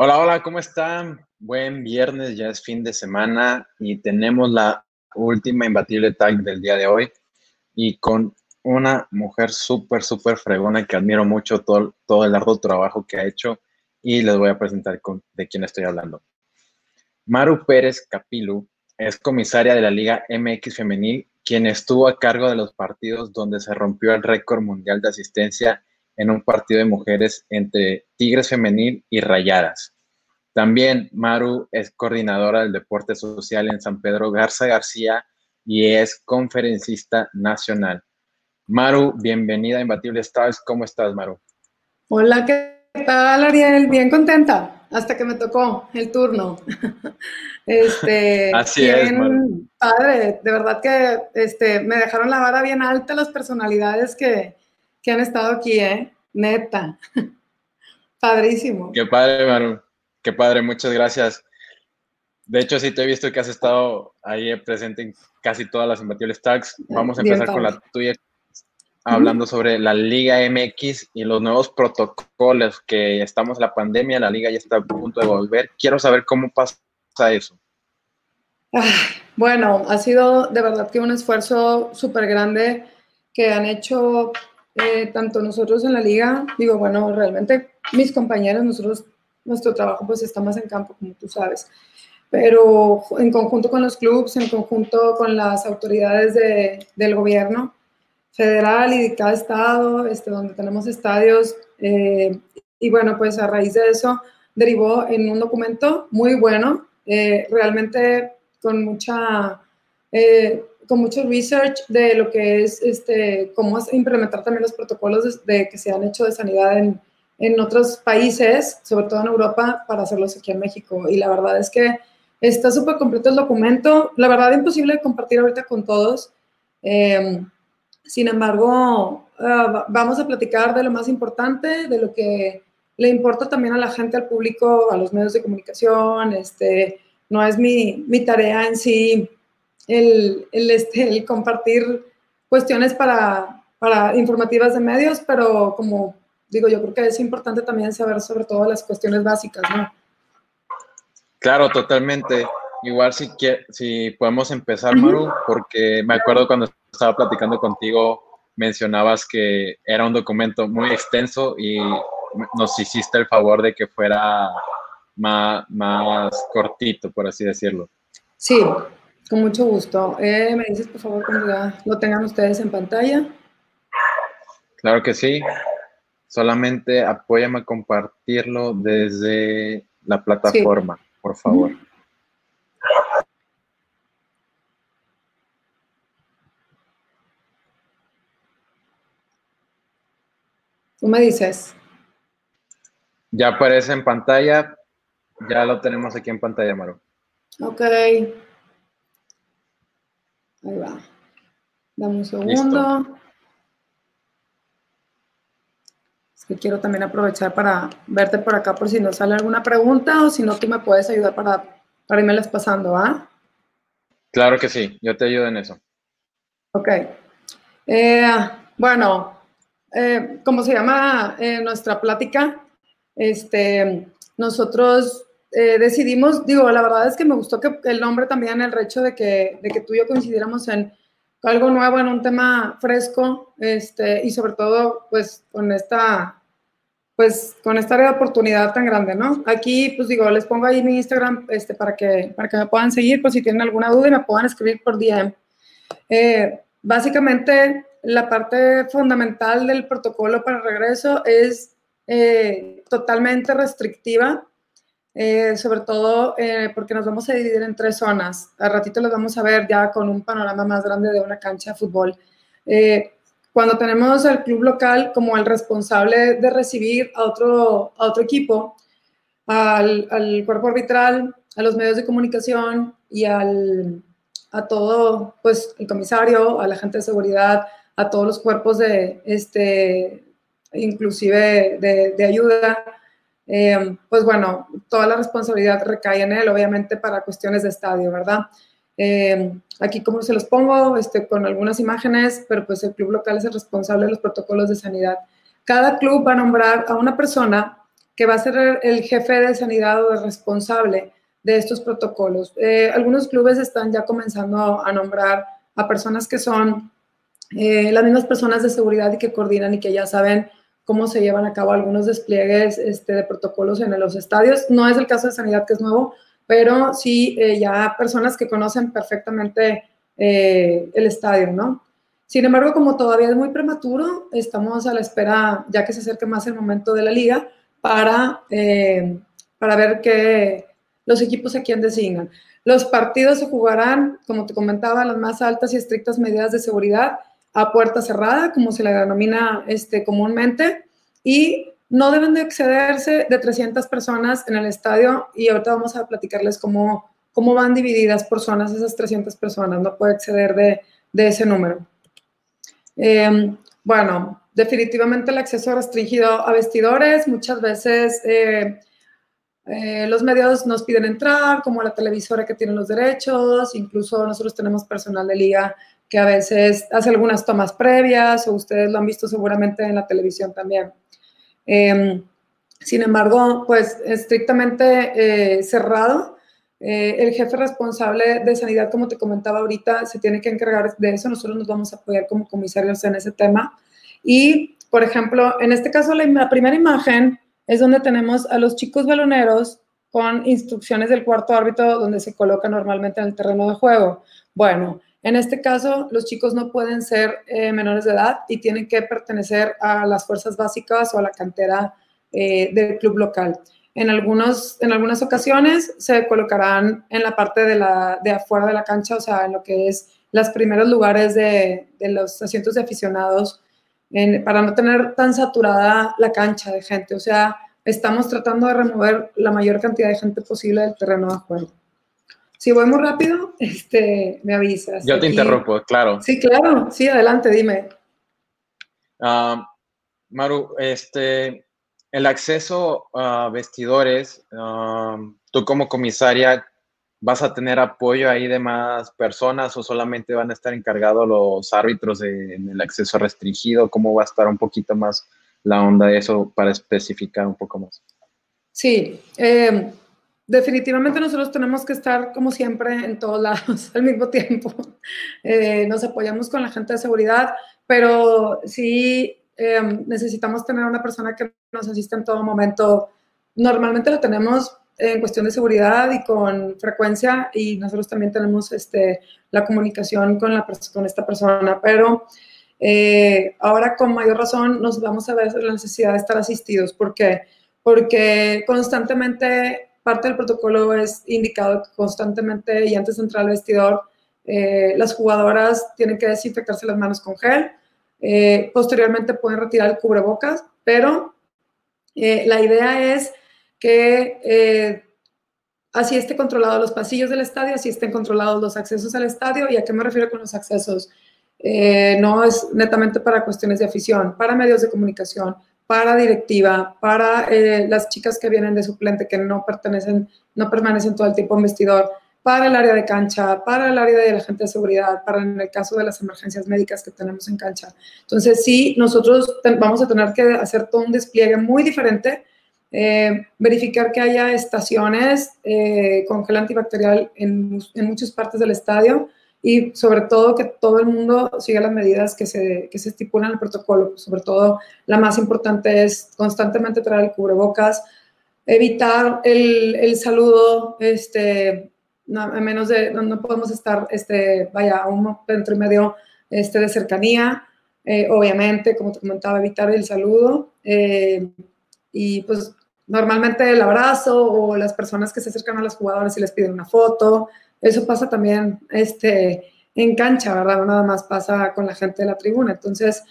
Hola, hola, ¿cómo están? Buen viernes, ya es fin de semana y tenemos la última imbatible tag del día de hoy y con una mujer súper, súper fregona que admiro mucho todo, todo el arduo trabajo que ha hecho y les voy a presentar con, de quién estoy hablando. Maru Pérez Capilu es comisaria de la Liga MX Femenil, quien estuvo a cargo de los partidos donde se rompió el récord mundial de asistencia en un partido de mujeres entre Tigres Femenil y Rayadas. También Maru es coordinadora del deporte social en San Pedro Garza García y es conferencista nacional. Maru, bienvenida a Imbatible Stars. ¿Cómo estás, Maru? Hola, ¿qué tal, Ariel? Bien contenta, hasta que me tocó el turno. Este, Así es, Maru. Padre, de verdad que este, me dejaron la vara bien alta las personalidades que, que han estado aquí, ¿eh? Neta. Padrísimo. Qué padre, Maru. Qué padre, muchas gracias. De hecho, sí te he visto que has estado ahí presente en casi todas las imbatibles tags. Vamos a empezar con la tuya, hablando sobre la Liga MX y los nuevos protocolos que estamos en la pandemia, la liga ya está a punto de volver. Quiero saber cómo pasa eso. bueno, ha sido de verdad que un esfuerzo súper grande que han hecho eh, tanto nosotros en la liga, digo, bueno, realmente mis compañeros, nosotros, nuestro trabajo pues está más en campo, como tú sabes, pero en conjunto con los clubes, en conjunto con las autoridades de, del gobierno federal y de cada estado, este, donde tenemos estadios, eh, y bueno, pues a raíz de eso derivó en un documento muy bueno, eh, realmente con mucha con mucho research de lo que es, este, cómo implementar también los protocolos de, que se han hecho de sanidad en, en, otros países, sobre todo en Europa, para hacerlos aquí en México. Y la verdad es que está súper completo el documento. La verdad, imposible de compartir ahorita con todos. Em, sin embargo, uh, vamos a platicar de lo más importante, de lo que le importa también a la gente, al público, a los medios de comunicación. Este, no es mi, mi tarea en sí el, el, este, el compartir cuestiones para, para informativas de medios, pero como digo, yo creo que es importante también saber sobre todo las cuestiones básicas, ¿no? Claro, totalmente. Igual si, si podemos empezar, Maru, porque me acuerdo cuando estaba platicando contigo, mencionabas que era un documento muy extenso y nos hiciste el favor de que fuera más, más cortito, por así decirlo. Sí, con mucho gusto. Eh, me dices, por favor, cuando ya lo tengan ustedes en pantalla. Claro que sí. Solamente apóyame a compartirlo desde la plataforma, por favor. Tú me dices. Ya aparece en pantalla. Ya lo tenemos aquí en pantalla, Maru. Ok. Ahí va. Dame un segundo. Es que quiero también aprovechar para verte por acá por si nos sale alguna pregunta o si no, tú me puedes ayudar para, para irme las pasando, ¿ah? Claro que sí, yo te ayudo en eso. Ok. Eh, bueno, eh, como se llama eh, nuestra plática, este, nosotros eh, decidimos, digo, la verdad es que me gustó que el nombre también, el hecho de que, de que tú y yo coincidiéramos en algo nuevo, en un tema fresco, este, y sobre todo, pues, con esta, pues, con esta oportunidad tan grande, ¿no? Aquí, pues, digo, les pongo ahí mi Instagram, este, para que, para que me puedan seguir, por si tienen alguna duda y me puedan escribir por DM. Eh, básicamente, la parte fundamental del protocolo para regreso es eh, totalmente restrictiva eh, sobre todo eh, porque nos vamos a dividir en tres zonas. A ratito los vamos a ver ya con un panorama más grande de una cancha de fútbol. Eh, cuando tenemos al club local como el responsable de recibir a otro, a otro equipo, al, al cuerpo arbitral, a los medios de comunicación y al, a todo, pues el comisario, a la gente de seguridad, a todos los cuerpos de, este, inclusive de, de ayuda, eh, pues bueno, toda la responsabilidad recae en él, obviamente para cuestiones de estadio, ¿verdad? Eh, aquí como se los pongo, este, con algunas imágenes, pero pues el club local es el responsable de los protocolos de sanidad. Cada club va a nombrar a una persona que va a ser el jefe de sanidad o el responsable de estos protocolos. Eh, algunos clubes están ya comenzando a nombrar a personas que son las mismas personas de seguridad y que coordinan y que ya saben cómo se llevan a cabo algunos despliegues este, de protocolos en los estadios. No es el caso de sanidad que es nuevo, pero sí eh, ya personas que conocen perfectamente el estadio, ¿no? Sin embargo, como todavía es muy prematuro, estamos a la espera, ya que se acerque más el momento de la liga, para, para ver qué, los equipos a quién designan. Los partidos se jugarán, como te comentaba, las más altas y estrictas medidas de seguridad a puerta cerrada, como se le denomina este, comúnmente, y no deben de excederse de 300 personas en el estadio y ahorita vamos a platicarles cómo, cómo van divididas por zonas esas 300 personas, no puede exceder de, de ese número. Em, bueno, definitivamente el acceso restringido a vestidores, muchas veces eh, eh, los medios nos piden entrar, como la televisora que tiene los derechos, incluso nosotros tenemos personal de liga que a veces hace algunas tomas previas o ustedes lo han visto seguramente en la televisión también. Em, sin embargo, pues estrictamente eh, cerrado, eh, el jefe responsable de sanidad, como te comentaba ahorita, se tiene que encargar de eso. Nosotros nos vamos a apoyar como comisarios en ese tema. Y, por ejemplo, en este caso, la primera imagen es donde tenemos a los chicos baloneros con instrucciones del cuarto árbitro donde se coloca normalmente en el terreno de juego. Bueno, en este caso, los chicos no pueden ser eh, menores de edad y tienen que pertenecer a las fuerzas básicas o a la cantera eh, del club local. En, algunos, en algunas ocasiones se colocarán en la parte de, la, de afuera de la cancha, o sea, en lo que es los primeros lugares de, de los asientos de aficionados para no tener tan saturada la cancha de gente. O sea, estamos tratando de remover la mayor cantidad de gente posible del terreno de juego. Si voy muy rápido, este, me avisas. Yo te interrumpo, claro. Sí, claro. Sí, adelante, dime. Ah, Maru, este, el acceso a vestidores, ah, tú como comisaria, ¿Vas a tener apoyo ahí de más personas o solamente van a estar encargados los árbitros en el acceso restringido? ¿Cómo va a estar un poquito más la onda de eso para especificar un poco más? Sí, eh, definitivamente nosotros tenemos que estar como siempre en todos lados al mismo tiempo. Eh, nos apoyamos con la gente de seguridad, pero sí eh, necesitamos tener una persona que nos asista en todo momento. Normalmente lo tenemos en cuestión de seguridad y con frecuencia y nosotros también tenemos este, la comunicación con, la, con esta persona, pero eh, ahora con mayor razón nos vamos a ver la necesidad de estar asistidos. ¿Por qué? Porque constantemente parte del protocolo es indicado constantemente y antes de entrar al vestidor, eh, las jugadoras tienen que desinfectarse las manos con gel. Eh, posteriormente pueden retirar el cubrebocas, pero la idea es que eh, así esté controlado los pasillos del estadio, así estén controlados los accesos al estadio. ¿Y a qué me refiero con los accesos? Eh, no es netamente para cuestiones de afición, para medios de comunicación, para directiva, para eh, las chicas que vienen de suplente que no pertenecen, no permanecen todo el tiempo en vestidor, para el área de cancha, para el área de la gente de seguridad, para en el caso de las emergencias médicas que tenemos en cancha. Entonces, sí, nosotros vamos a tener que hacer todo un despliegue muy diferente eh, verificar que haya estaciones eh, con gel antibacterial en, en, muchas partes del estadio y sobre todo que todo el mundo siga las medidas que se, que se estipulan en el protocolo. Sobre todo, la más importante es constantemente traer el cubrebocas, evitar el, el saludo, este, no, a menos de, no, podemos estar, este, vaya, a un metro y medio este, de cercanía. Eh, obviamente, como te comentaba, evitar el saludo. y pues normalmente el abrazo o las personas que se acercan a los jugadores y les piden una foto. Eso pasa también este, en cancha, ¿verdad? No nada más pasa con la gente de la tribuna. Entonces,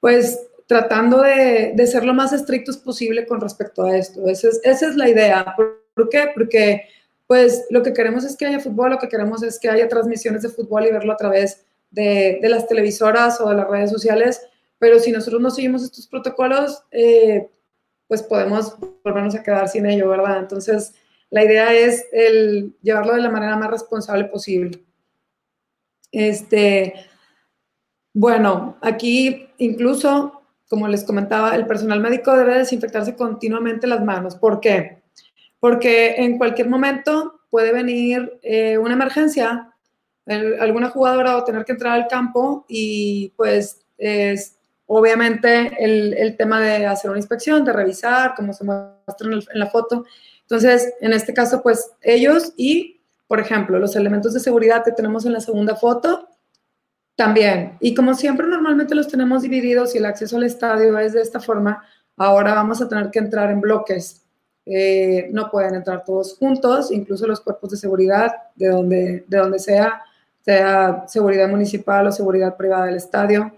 pues tratando de, de ser lo más estrictos posible con respecto a esto. Esa es, esa es la idea. ¿Por, qué? Porque pues lo que queremos es que haya fútbol, lo que queremos es que haya transmisiones de fútbol y verlo a través de, de las televisoras o de las redes sociales, pero si nosotros no seguimos estos protocolos, eh, pues podemos volvernos a quedar sin ello, ¿verdad? Entonces, la idea es llevarlo de la manera más responsable posible. Este, bueno, aquí incluso como les comentaba, el personal médico debe desinfectarse continuamente las manos. ¿Por qué? Porque en cualquier momento puede venir eh, una emergencia, alguna jugadora a tener que entrar al campo y pues es obviamente el, tema de hacer una inspección, de revisar, como se muestra en la foto. Entonces, en este caso, pues ellos y, por ejemplo, los elementos de seguridad que tenemos en la segunda foto, también. Y como siempre normalmente los tenemos divididos y el acceso al estadio es de esta forma, ahora vamos a tener que entrar en bloques. Eh, no pueden entrar todos juntos, incluso los cuerpos de seguridad, de donde, de donde sea, sea seguridad municipal o seguridad privada del estadio.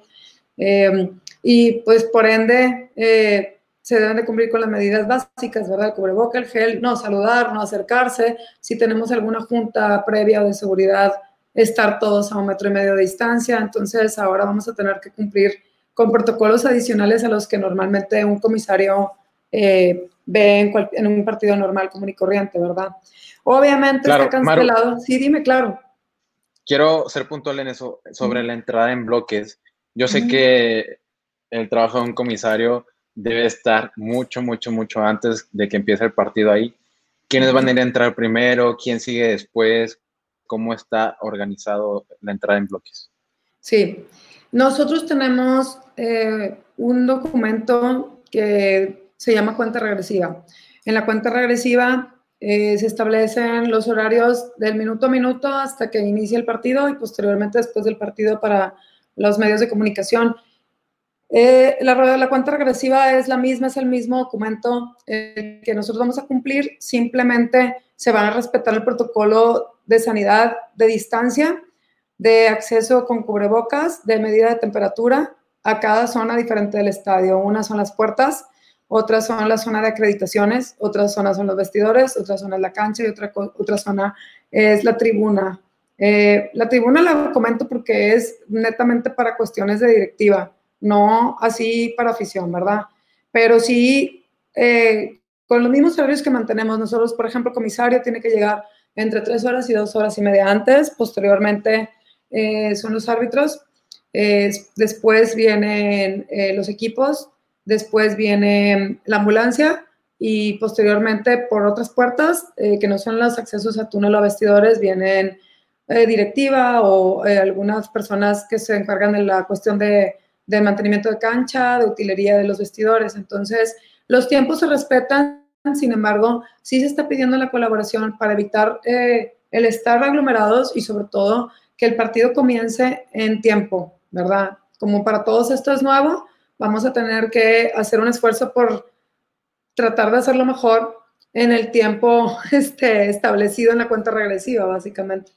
Eh, y pues por ende eh, se deben de cumplir con las medidas básicas, ¿verdad? El cubreboca, el gel, no saludar, no acercarse. Si tenemos alguna junta previa de seguridad, estar todos a un metro y medio de distancia. Entonces, ahora vamos a tener que cumplir con protocolos adicionales a los que normalmente un comisario eh, ve en, un partido normal, común y corriente, ¿verdad? Obviamente está cancelado. sí, dime, claro. Quiero ser puntual en eso, sobre la entrada en bloques. Yo sé que el trabajo de un comisario debe estar mucho, mucho, mucho antes de que empiece el partido ahí. ¿Quiénes van a ir a entrar primero? ¿Quién sigue después? cómo está organizado la entrada en bloques. Sí, nosotros tenemos eh, un documento que se llama cuenta regresiva. En la cuenta regresiva eh, se establecen los horarios del minuto a minuto hasta que inicie el partido y posteriormente después del partido para los medios de comunicación. Eh, la, la, cuenta regresiva es la misma, es el mismo documento que nosotros vamos a cumplir, simplemente se van a respetar el protocolo de sanidad de distancia, de acceso con cubrebocas, de medida de temperatura a cada zona diferente del estadio. Una son las puertas, otras son la zona de acreditaciones, otras zonas son los vestidores, otra zona es la cancha y otra, otra zona es la tribuna. Eh, la tribuna la comento porque es netamente para cuestiones de directiva, no así para afición, ¿verdad? Pero sí, eh, con los mismos horarios que mantenemos nosotros, por ejemplo, comisario tiene que llegar entre tres horas y dos horas y media antes. Posteriormente eh, son los árbitros. después vienen eh, los equipos. Después viene la ambulancia. Y posteriormente, por otras puertas, eh, que no son los accesos a túnel o vestidores, vienen directiva o algunas personas que se encargan de la cuestión de, de mantenimiento de cancha, de utilería de los vestidores. Entonces, los tiempos se respetan sin embargo, sí se está pidiendo la colaboración para evitar eh, el estar aglomerados y sobre todo que el partido comience en tiempo, ¿verdad? Como para todos esto es nuevo, vamos a tener que hacer un esfuerzo por tratar de hacerlo mejor en el tiempo este, establecido en la cuenta regresiva, básicamente.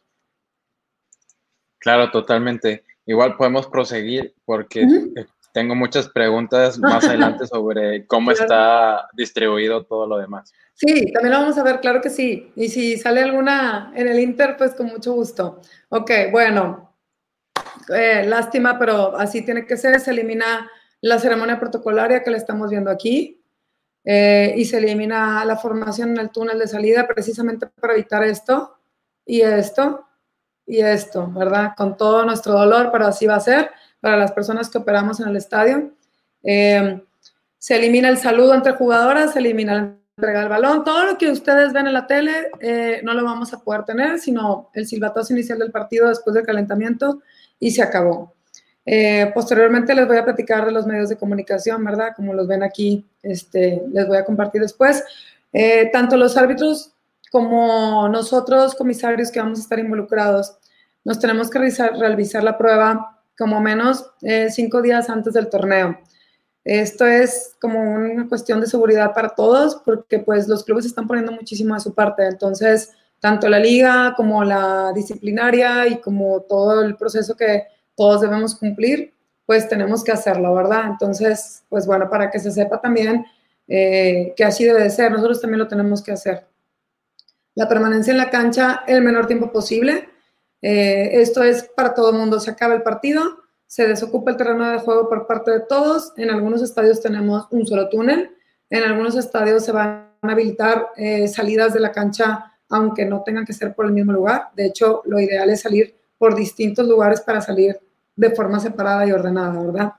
Claro, totalmente. Igual podemos proseguir porque tengo muchas preguntas más adelante sobre cómo está distribuido todo lo demás. Sí, también lo vamos a ver, claro que sí. Y si sale alguna en el Inter, pues con mucho gusto. Ok, bueno, eh, lástima, pero así tiene que ser. Se elimina la ceremonia protocolaria que le estamos viendo aquí eh, y se elimina la formación en el túnel de salida precisamente para evitar esto y esto y esto, ¿verdad? Con todo nuestro dolor, pero así va a ser para las personas que operamos en el estadio. Eh, se elimina el saludo entre jugadoras, se elimina la entrega del balón, todo lo que ustedes ven en la tele eh, no lo vamos a poder tener, sino el silbatazo inicial del partido después del calentamiento y se acabó. Eh, posteriormente les voy a platicar de los medios de comunicación, ¿verdad? Como los ven aquí, este, les voy a compartir después. tanto los árbitros como nosotros, comisarios que vamos a estar involucrados, nos tenemos que realizar, realizar la prueba como menos eh, cinco días antes del torneo. Esto es como una cuestión de seguridad para todos porque pues los clubes están poniendo muchísimo de su parte. Entonces, tanto la liga como la disciplinaria y como todo el proceso que todos debemos cumplir, pues tenemos que hacerlo, ¿verdad? Entonces, pues bueno, para que se sepa también eh, que así debe de ser, nosotros también lo tenemos que hacer. La permanencia en la cancha el menor tiempo posible. Eh, esto es para todo el mundo. Se acaba el partido, se desocupa el terreno de juego por parte de todos. En algunos estadios tenemos un solo túnel. En algunos estadios se van a habilitar eh, salidas de la cancha, aunque no tengan que ser por el mismo lugar. De hecho, lo ideal es salir por distintos lugares para salir de forma separada y ordenada, ¿verdad?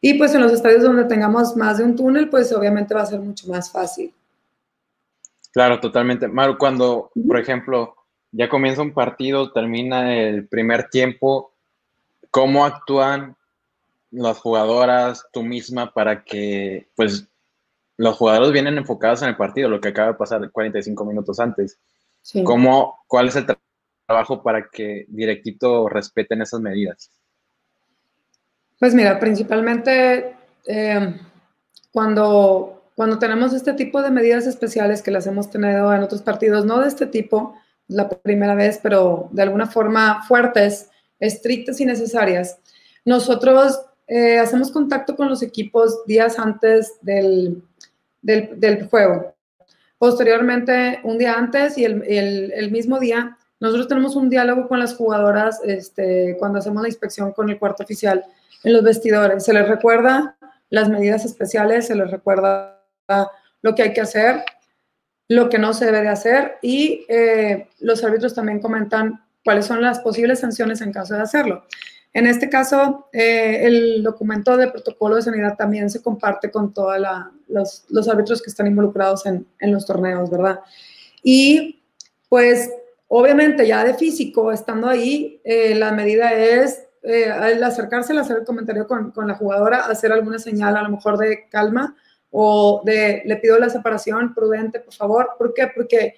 Y pues en los estadios donde tengamos más de un túnel, pues obviamente va a ser mucho más fácil. Claro, totalmente. Maru, cuando, por ejemplo, ya comienza un partido, termina el primer tiempo, ¿cómo actúan las jugadoras, tú misma, para que, pues, los jugadores vienen enfocados en el partido, lo que acaba de pasar 45 minutos antes? ¿Cómo, ¿Cuál es el trabajo para que directito respeten esas medidas? Pues mira, principalmente eh, cuando, cuando tenemos este tipo de medidas especiales que las hemos tenido en otros partidos, no de este tipo, la primera vez, pero de alguna forma fuertes, estrictas y necesarias, nosotros eh, hacemos contacto con los equipos días antes del, del, juego. Posteriormente, un día antes y el, el, el, mismo día, nosotros tenemos un diálogo con las jugadoras este, cuando hacemos la inspección con el cuarto oficial en los vestidores. Se les recuerda las medidas especiales, se les recuerda lo que hay que hacer, lo que no se debe de hacer y eh, los árbitros también comentan cuáles son las posibles sanciones en caso de hacerlo. En este caso, eh, el documento de protocolo de sanidad también se comparte con todos los, los, árbitros que están involucrados en, en, los torneos, ¿verdad? Y pues obviamente ya de físico, estando ahí, eh, la medida es eh, al acercarse, al hacer el comentario con, con, la jugadora, hacer alguna señal a lo mejor de calma o de le pido la separación prudente, por favor. ¿Por qué? Porque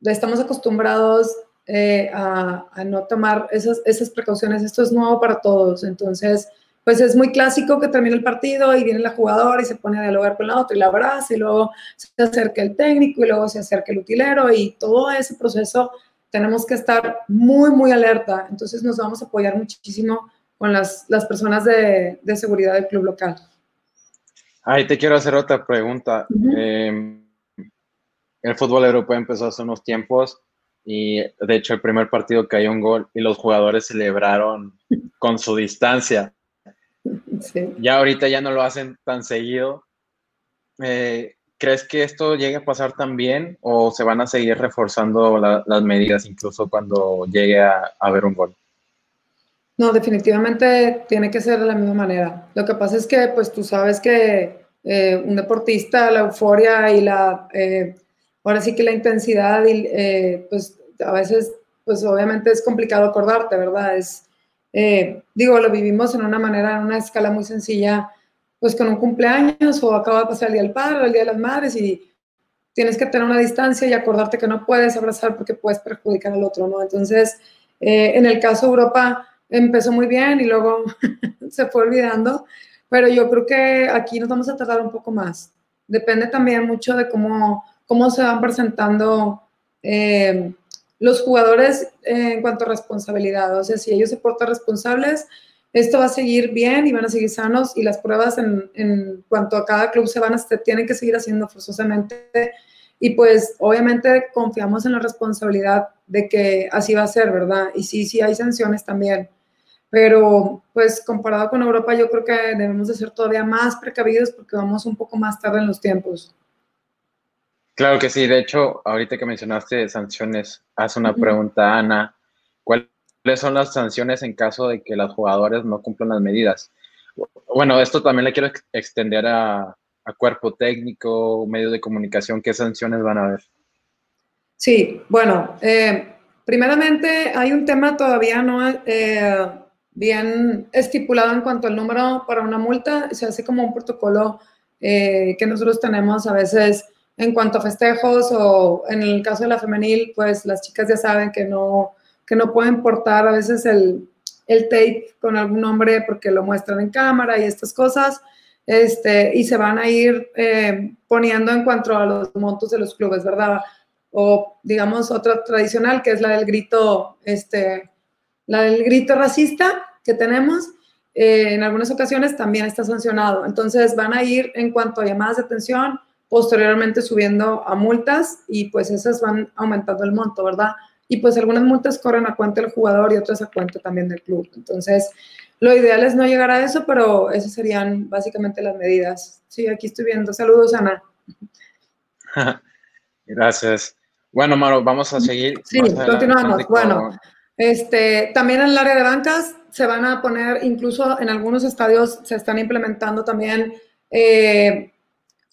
estamos acostumbrados eh, a, no tomar esas, precauciones. Esto es nuevo para todos. Entonces, pues es muy clásico que termine el partido y viene la jugadora y se pone a dialogar con la otra y la abraza y luego se acerca el técnico y luego se acerca el utilero y todo ese proceso tenemos que estar muy, muy alerta. Entonces nos vamos a apoyar muchísimo con las, personas de, seguridad del club local. Ahí te quiero hacer otra pregunta. eh, el fútbol europeo empezó hace unos tiempos y de hecho el primer partido cayó un gol y los jugadores celebraron con su distancia. Sí. Ya ahorita ya no lo hacen tan seguido. Eh, ¿Crees que esto llegue a pasar también o se van a seguir reforzando la, las medidas incluso cuando llegue a, a, haber un gol? No, definitivamente tiene que ser de la misma manera. Lo que pasa es que, pues tú sabes que eh, un deportista, la euforia y la, eh, ahora sí que la intensidad, y, eh, pues a veces, pues obviamente es complicado acordarte, ¿verdad? Es, digo, lo vivimos en una manera, en una escala muy sencilla pues con un cumpleaños o acaba de pasar el Día del Padre el Día de las Madres y tienes que tener una distancia y acordarte que no puedes abrazar porque puedes perjudicar al otro, ¿no? Entonces, en el caso de Europa empezó muy bien y luego se fue olvidando, pero yo creo que aquí nos vamos a tardar un poco más. Depende también mucho de cómo, cómo se van presentando eh, los jugadores en cuanto a responsabilidad. O sea, si ellos se portan responsables, esto va a seguir bien y van a seguir sanos y las pruebas en, en cuanto a cada club se van a, se tienen que seguir haciendo forzosamente y pues obviamente confiamos en la responsabilidad de que así va a ser, ¿verdad? Y sí, sí hay sanciones también, pero pues comparado con Europa yo creo que debemos de ser todavía más precavidos porque vamos un poco más tarde en los tiempos. Claro que sí, de hecho, ahorita que mencionaste sanciones, haz una uh -huh. pregunta, Ana. ¿Cuál ¿Cuáles son las sanciones en caso de que los jugadores no cumplan las medidas? Bueno, esto también le quiero ex extender a, a, cuerpo técnico, medios de comunicación. ¿Qué sanciones van a haber? Sí, bueno, eh, primeramente hay un tema todavía no eh, bien estipulado en cuanto al número para una multa. Se hace como un protocolo eh, que nosotros tenemos a veces en cuanto a festejos o en el caso de la femenil, pues las chicas ya saben que no que no pueden portar a veces el, el tape con algún nombre porque lo muestran en cámara y estas cosas, este, y se van a ir eh, poniendo en cuanto a los montos de los clubes, ¿verdad? O digamos otra tradicional que es la del grito, este, la del grito racista que tenemos, eh, en algunas ocasiones también está sancionado. Entonces van a ir en cuanto a llamadas de atención, posteriormente subiendo a multas y pues esas van aumentando el monto, ¿verdad? y pues algunas multas corren a cuenta del jugador y otras a cuenta también del club. Entonces, lo ideal es no llegar a eso, pero esas serían básicamente las medidas. Sí, aquí estoy viendo. Saludos, Ana. Gracias. Bueno, Maro, vamos a seguir. Sí, continuamos. Con... Bueno, este, también en el área de bancas se van a poner, incluso en algunos estadios se están implementando también eh,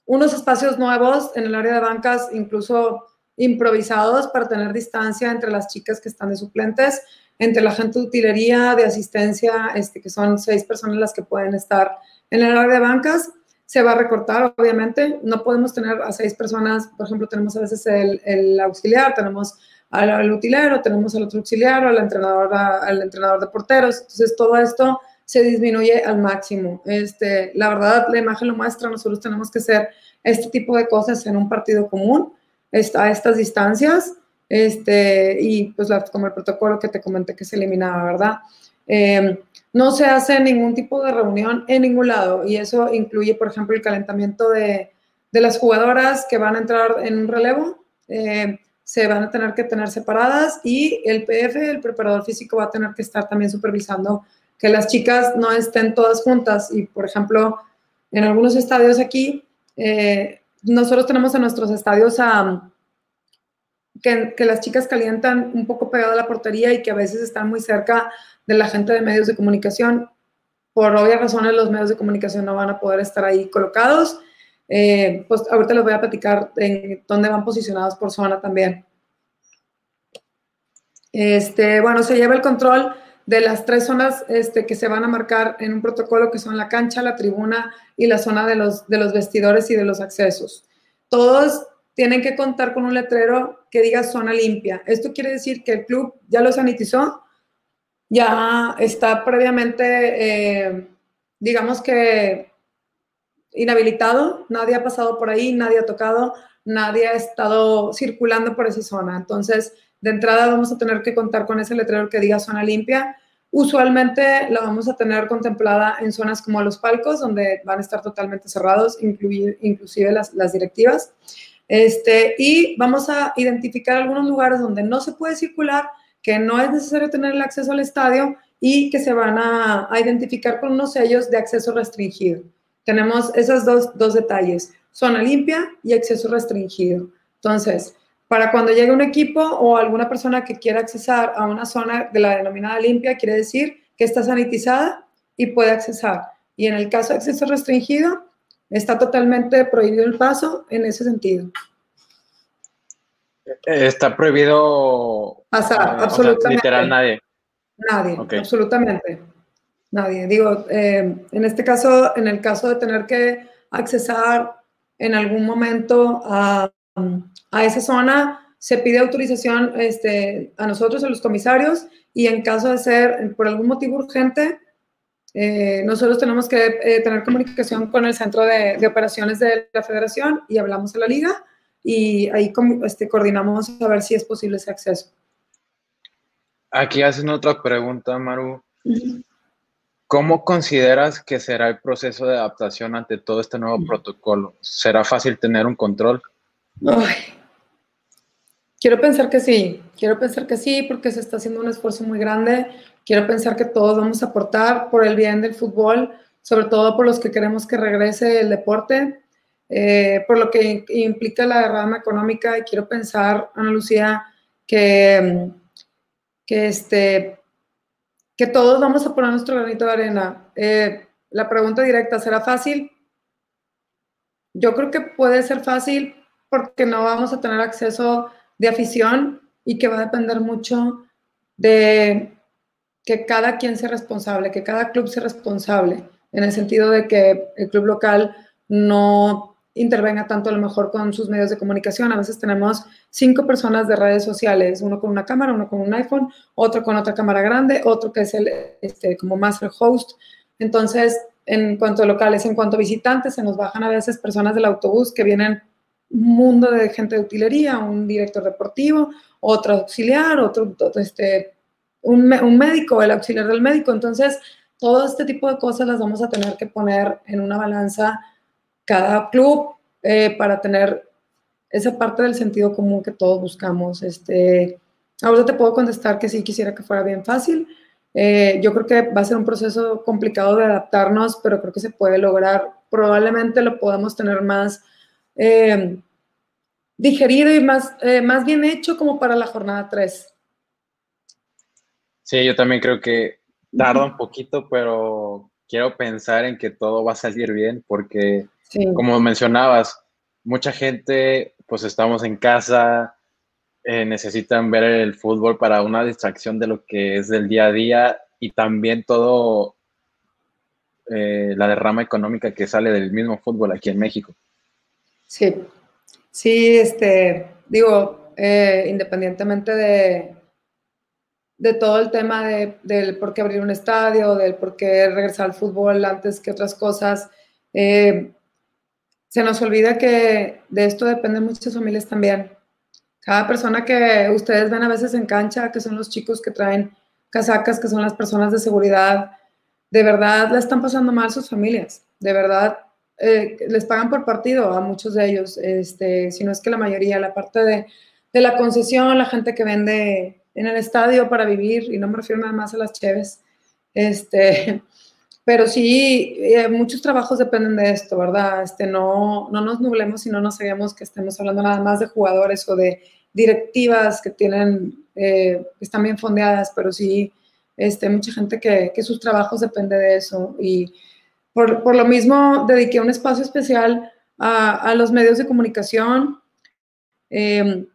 unos espacios nuevos en el área de bancas, incluso improvisados para tener distancia entre las chicas que están de suplentes, entre la gente de utilería, de asistencia, este, que son seis personas las que pueden estar en el área de bancas. Se va a recortar, obviamente. No podemos tener a seis personas, por ejemplo, tenemos a veces el, el auxiliar, tenemos al, utilero, tenemos al otro auxiliar, al entrenador, al entrenador de porteros. Entonces, todo esto se disminuye al máximo. Este, la verdad, la imagen lo muestra, nosotros tenemos que hacer este tipo de cosas en un partido común a estas distancias, este, y pues como el protocolo que te comenté que se eliminaba, ¿verdad? Em, no se hace ningún tipo de reunión en ningún lado y eso incluye, por ejemplo, el calentamiento de, de las jugadoras que van a entrar en un relevo. Eh, se van a tener que tener separadas y el PF, el preparador físico, va a tener que estar también supervisando que las chicas no estén todas juntas. Y, por ejemplo, en algunos estadios aquí, eh, nosotros tenemos en nuestros estadios a, que, las chicas calientan un poco pegado a la portería y que a veces están muy cerca de la gente de medios de comunicación. Por obvias razones, los medios de comunicación no van a poder estar ahí colocados. Eh, pues ahorita les voy a platicar en dónde van posicionados por zona también. Este, bueno, se lleva el control de las tres zonas este, que se van a marcar en un protocolo, que son la cancha, la tribuna y la zona de los, vestidores y de los accesos. Todos tienen que contar con un letrero que diga zona limpia. Esto quiere decir que el club ya lo sanitizó, ya está previamente, eh, digamos que inhabilitado, nadie ha pasado por ahí, nadie ha tocado, nadie ha estado circulando por esa zona. Entonces, de entrada vamos a tener que contar con ese letrero que diga zona limpia. Usualmente la vamos a tener contemplada en zonas como los palcos, donde van a estar totalmente cerrados, inclusive las, las directivas. Este, y vamos a identificar algunos lugares donde no se puede circular, que no es necesario tener el acceso al estadio y que se van a, identificar con unos sellos de acceso restringido. Tenemos esos dos, dos detalles, zona limpia y acceso restringido. Entonces, para cuando llegue un equipo o alguna persona que quiera accesar a una zona de la denominada limpia, quiere decir que está sanitizada y puede accesar. Y en el caso de acceso restringido, Está totalmente prohibido el paso en ese sentido. Está prohibido pasar, absolutamente. literal nadie. Nadie, absolutamente. Nadie. Digo, eh, en este caso, en el caso de tener que accesar en algún momento a, a esa zona, se pide autorización este, a nosotros, a los comisarios, y en caso de ser por algún motivo urgente, eh, nosotros tenemos que eh, tener comunicación con el centro de, operaciones de la federación y hablamos de la liga y ahí este, coordinamos a ver si es posible ese acceso. Aquí hacen otra pregunta, Maru. ¿Cómo consideras que será el proceso de adaptación ante todo este nuevo protocolo? ¿Será fácil tener un control? quiero pensar que sí, quiero pensar que sí, porque se está haciendo un esfuerzo muy grande Quiero pensar que todos vamos a aportar por el bien del fútbol, sobre todo por los que queremos que regrese el deporte, eh, por lo que implica la derrama económica. Y quiero pensar, Ana Lucía, que, que, este, que todos vamos a poner nuestro granito de arena. Eh, la pregunta directa, ¿será fácil? Yo creo que puede ser fácil porque no vamos a tener acceso de afición y que va a depender mucho de que cada quien sea responsable, que cada club sea responsable, en el sentido de que el club local no intervenga tanto a lo mejor con sus medios de comunicación. A veces tenemos cinco personas de redes sociales, uno con una cámara, uno con un iPhone, otro con otra cámara grande, otro que es el este, como master host. Entonces, en cuanto a locales, en cuanto a visitantes, se nos bajan a veces personas del autobús que vienen un mundo de gente de utilería, un director deportivo, otro auxiliar, otro, este, un, médico, el auxiliar del médico. Entonces, todo este tipo de cosas las vamos a tener que poner en una balanza cada club eh, para tener esa parte del sentido común que todos buscamos. Este, ahora te puedo contestar que sí quisiera que fuera bien fácil. Eh, yo creo que va a ser un proceso complicado de adaptarnos, pero creo que se puede lograr. Probablemente lo podamos tener más eh, digerido y más, más bien hecho como para la jornada 3. Sí, yo también creo que tarda un poquito, pero quiero pensar en que todo va a salir bien porque, como mencionabas, mucha gente, pues estamos en casa, eh, necesitan ver el fútbol para una distracción de lo que es del día a día y también todo eh, la derrama económica que sale del mismo fútbol aquí en México. Sí, sí, este, digo, eh, independientemente de, de todo el tema de, del por qué abrir un estadio, del por qué regresar al fútbol antes que otras cosas, eh, se nos olvida que de esto dependen muchas familias también. Cada persona que ustedes ven a veces en cancha, que son los chicos que traen casacas, que son las personas de seguridad, de verdad la están pasando mal sus familias. De verdad, eh, les pagan por partido a muchos de ellos, este, si no es que la mayoría, la parte de, la concesión, la gente que vende en el estadio para vivir, y no me refiero nada más a las cheves, este, pero sí, eh, muchos trabajos dependen de esto, ¿verdad? Este, no, no nos nublemos y no nos hagamos que estemos hablando nada más de jugadores o de directivas que tienen, eh, están bien fondeadas, pero sí, este, mucha gente que, que sus trabajos depende de eso. Y por, por, lo mismo dediqué un espacio especial a, a los medios de comunicación. Eh,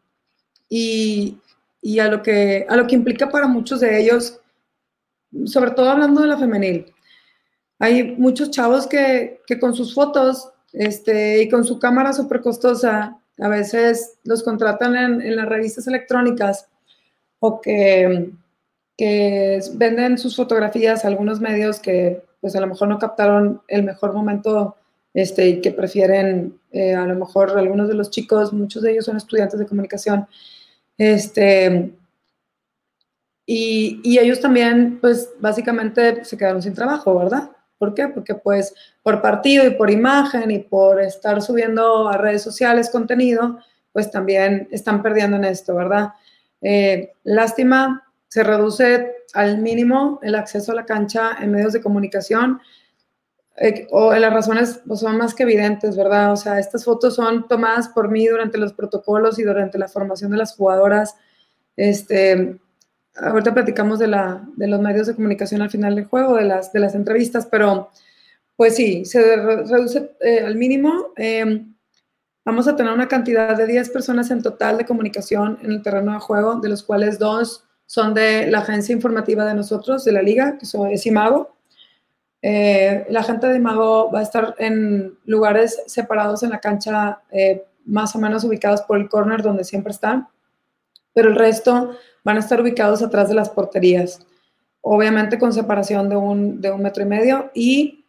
y, y a lo que, a lo que implica para muchos de ellos, sobre todo hablando de la femenil. Hay muchos chavos que, que con sus fotos este, y con su cámara súper costosa, a veces los contratan en, las revistas electrónicas o que, que venden sus fotografías a algunos medios que pues a lo mejor no captaron el mejor momento este, y que prefieren eh, a lo mejor algunos de los chicos, muchos de ellos son estudiantes de comunicación, este, y, y, ellos también, pues básicamente se quedaron sin trabajo, ¿verdad? ¿Por qué? Porque pues por partido y por imagen y por estar subiendo a redes sociales contenido, pues también están perdiendo en esto, ¿verdad? Eh, lástima, se reduce al mínimo el acceso a la cancha en medios de comunicación. Eh, o las razones pues, son más que evidentes, ¿verdad? O sea, estas fotos son tomadas por mí durante los protocolos y durante la formación de las jugadoras. Este, ahorita platicamos de, la, de los medios de comunicación al final del juego, de las, de las entrevistas, pero pues sí, se reduce eh, al mínimo. Eh, vamos a tener una cantidad de 10 personas en total de comunicación en el terreno de juego, de los cuales dos son de la agencia informativa de nosotros, de la liga, que es IMAGO, eh, la gente de Mago va a estar en lugares separados en la cancha, eh, más o menos ubicados por el corner donde siempre están, pero el resto van a estar ubicados atrás de las porterías, obviamente con separación de un, de un metro y medio y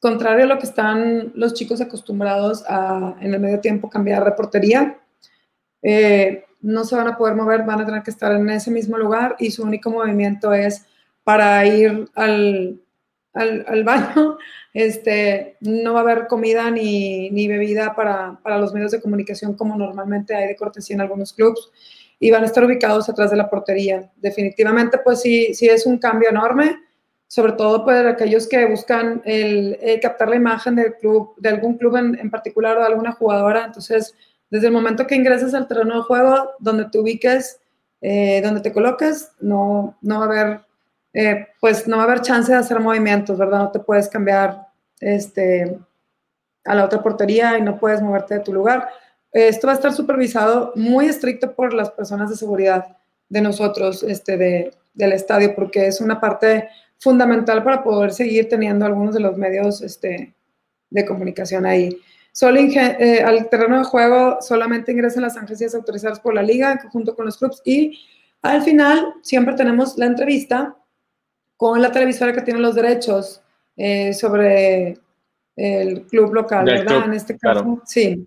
contrario a lo que están los chicos acostumbrados a en el medio tiempo cambiar de portería, eh, no se van a poder mover, van a tener que estar en ese mismo lugar y su único movimiento es para ir al, al, baño, este, no va a haber comida ni, ni bebida para, para, los medios de comunicación como normalmente hay de cortesía en algunos clubes y van a estar ubicados atrás de la portería. Definitivamente, pues sí, sí es un cambio enorme, sobre todo para aquellos que buscan el, captar la imagen del club, de algún club en, en, particular o de alguna jugadora. Entonces, desde el momento que ingresas al terreno de juego, donde te ubiques, eh, donde te coloques, no, no va a haber eh, pues no va a haber chance de hacer movimientos, ¿verdad? No te puedes cambiar este, a la otra portería y no puedes moverte de tu lugar. Esto va a estar supervisado muy estricto por las personas de seguridad de nosotros, este, de, del estadio, porque es una parte fundamental para poder seguir teniendo algunos de los medios este, de comunicación ahí. Solo eh, al terreno de juego solamente ingresan las agencias autorizadas por la liga junto con los clubes y al final siempre tenemos la entrevista con la televisora que tiene los derechos eh, sobre el club local, ¿verdad? en este caso, sí.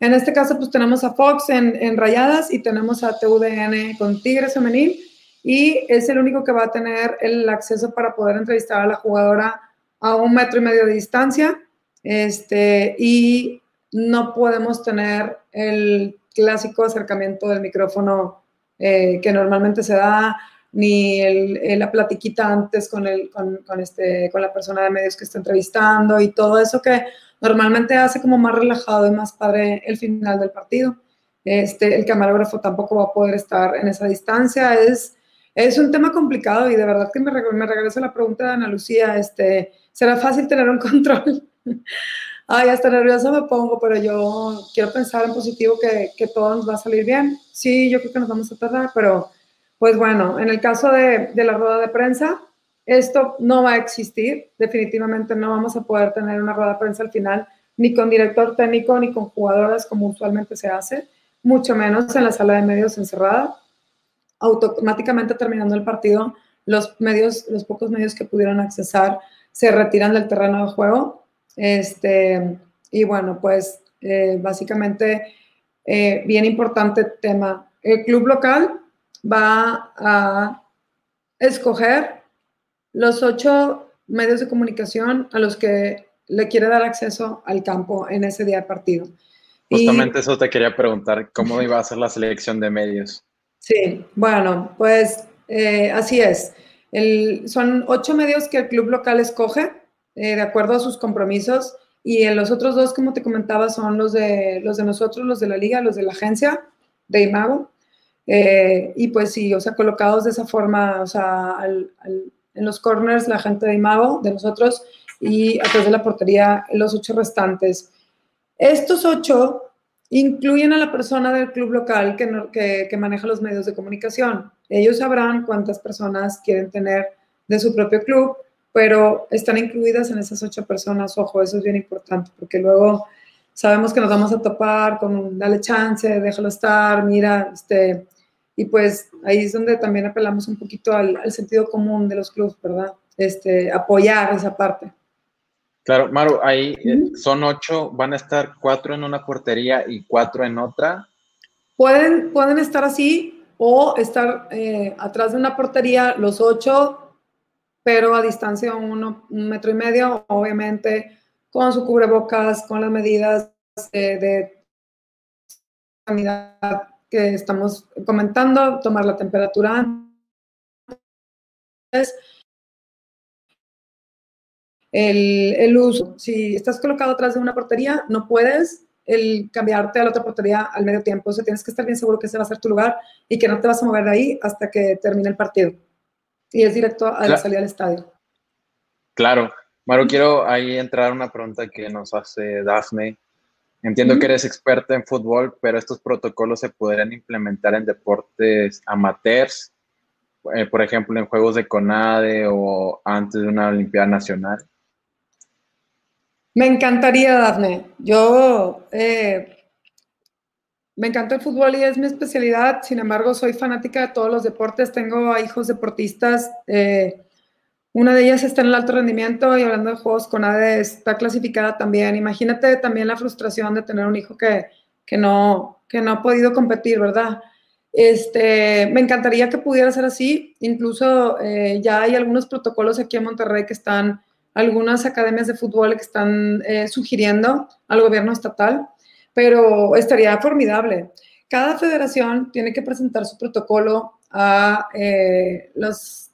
En este caso, pues tenemos a Fox en, en, Rayadas y tenemos a TUDN con Tigres Femenil y es el único que va a tener el acceso para poder entrevistar a la jugadora a un metro y medio de distancia este, y no podemos tener el clásico acercamiento del micrófono eh, que normalmente se da ni el, la platiquita antes con, el, con, este, con la persona de medios que está entrevistando y todo eso que normalmente hace como más relajado y más padre el final del partido. Este, el camarógrafo tampoco va a poder estar en esa distancia. Es, Es un tema complicado y de verdad que me, me regresa la pregunta de Ana Lucía, este, ¿será fácil tener un control? Ay, hasta nerviosa me pongo, pero yo quiero pensar en positivo que, que todo nos va a salir bien. Sí, yo creo que nos vamos a tardar, pero pues bueno, en el caso de, la rueda de prensa, esto no va a existir. Definitivamente no vamos a poder tener una rueda de prensa al final, ni con director técnico, ni con jugadoras como usualmente se hace, mucho menos en la sala de medios encerrada. Automáticamente terminando el partido, los medios, los pocos medios que pudieron accesar se retiran del terreno de juego. Este, y bueno, pues eh, básicamente, eh, bien importante tema. El club local va a escoger los ocho medios de comunicación a los que le quiere dar acceso al campo en ese día de partido. Justamente eso te quería preguntar, ¿cómo iba a ser la selección de medios? Sí, bueno, pues eh, así es. son ocho medios que el club local escoge eh, de acuerdo a sus compromisos y en los otros dos, como te comentaba, son los de, los de nosotros, los de la liga, los de la agencia de Imago. Eh, y pues sí, o sea, colocados de esa forma, o sea, en los corners la gente de Imago, de nosotros, y atrás de la portería los ocho restantes. Estos ocho incluyen a la persona del club local que, que, maneja los medios de comunicación. Ellos sabrán cuántas personas quieren tener de su propio club, pero están incluidas en esas ocho personas. Ojo, eso es bien importante, porque luego sabemos que nos vamos a topar con dale chance, déjalo estar, mira, este, y pues ahí es donde también apelamos un poquito al, sentido común de los clubes, ¿verdad? Este, apoyar esa parte. Claro, Maru, ahí eh, son ocho, van a estar cuatro en una portería y cuatro en otra. Pueden, pueden estar así o estar eh, atrás de una portería los ocho, pero a distancia uno, un metro y medio, obviamente con su cubrebocas, con las medidas de, de sanidad que estamos comentando, tomar la temperatura El, el, uso, si estás colocado atrás de una portería, no puedes el cambiarte a la otra portería al medio tiempo. O sea, tienes que estar bien seguro que ese va a ser tu lugar y que no te vas a mover de ahí hasta que termine el partido. Y es directo a la salida del estadio. Claro. Maru, quiero ahí entrar una pregunta que nos hace Daphne. Entiendo que eres experta en fútbol, pero estos protocolos se podrían implementar en deportes amateurs, eh, por ejemplo, en juegos de CONADE o antes de una Olimpiada Nacional. Me encantaría, Dafne. Yo eh, me encanta el fútbol y es mi especialidad. Sin embargo, soy fanática de todos los deportes. Tengo hijos deportistas. Eh, una de ellas está en el alto rendimiento y hablando de juegos con ADE está clasificada también. Imagínate también la frustración de tener un hijo que, no, que no ha podido competir, ¿verdad? Este, me encantaría que pudiera ser así. Incluso eh, ya hay algunos protocolos aquí en Monterrey que están, algunas academias de fútbol que están eh, sugiriendo al gobierno estatal, pero estaría formidable. Cada federación tiene que presentar su protocolo a eh, los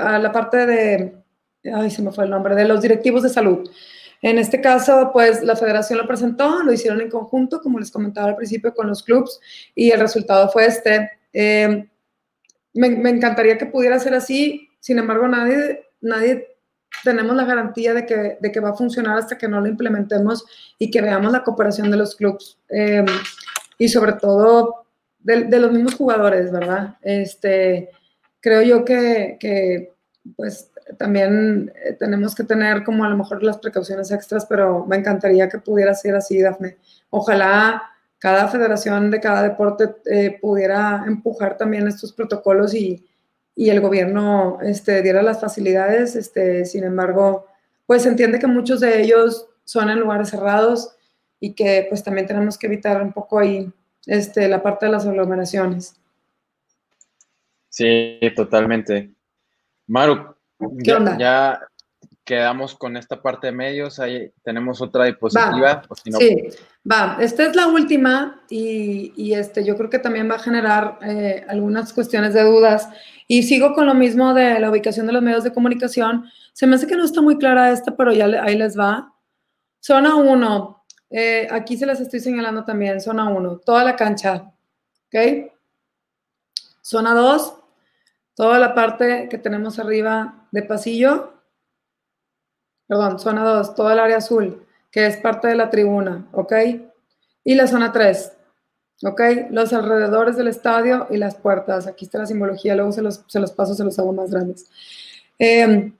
a la parte de, ay, se me fue el nombre, de los directivos de salud. En este caso, pues la federación lo presentó, lo hicieron en conjunto, como les comentaba al principio, con los clubs, y el resultado fue este. Eh, me, me, encantaría que pudiera ser así, sin embargo, nadie, nadie tenemos la garantía de que, de que va a funcionar hasta que no lo implementemos y que veamos la cooperación de los clubs. Eh, y sobre todo de, de, los mismos jugadores, ¿verdad? Este, creo yo que, pues también eh, tenemos que tener como a lo mejor las precauciones extras, pero me encantaría que pudiera ser así, Dafne. Ojalá cada federación de cada deporte eh, pudiera empujar también estos protocolos y, el gobierno este, diera las facilidades. Este, sin embargo, pues se entiende que muchos de ellos son en lugares cerrados y que pues también tenemos que evitar un poco ahí este, la parte de las aglomeraciones. Sí, totalmente. Maru, ya, quedamos con esta parte de medios, ahí tenemos otra diapositiva. Sí, va, esta es la última y, este, yo creo que también va a generar eh, algunas cuestiones de dudas. Y sigo con lo mismo de la ubicación de los medios de comunicación. Se me hace que no está muy clara esta, pero ya ahí les va. Zona 1, eh, aquí se las estoy señalando también, zona 1, toda la cancha, ¿ok? Zona 2, toda la parte que tenemos arriba de pasillo, perdón, zona 2, toda el área azul, que es parte de la tribuna, ¿ok? Y la zona 3, ¿ok? Los alrededores del estadio y las puertas. Aquí está la simbología, luego se los, se los paso, se los hago más grandes. Em,